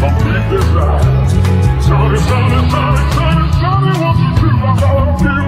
Don't keep this out. Tell me, tell me, tell me, tell me, tell me what you think about me.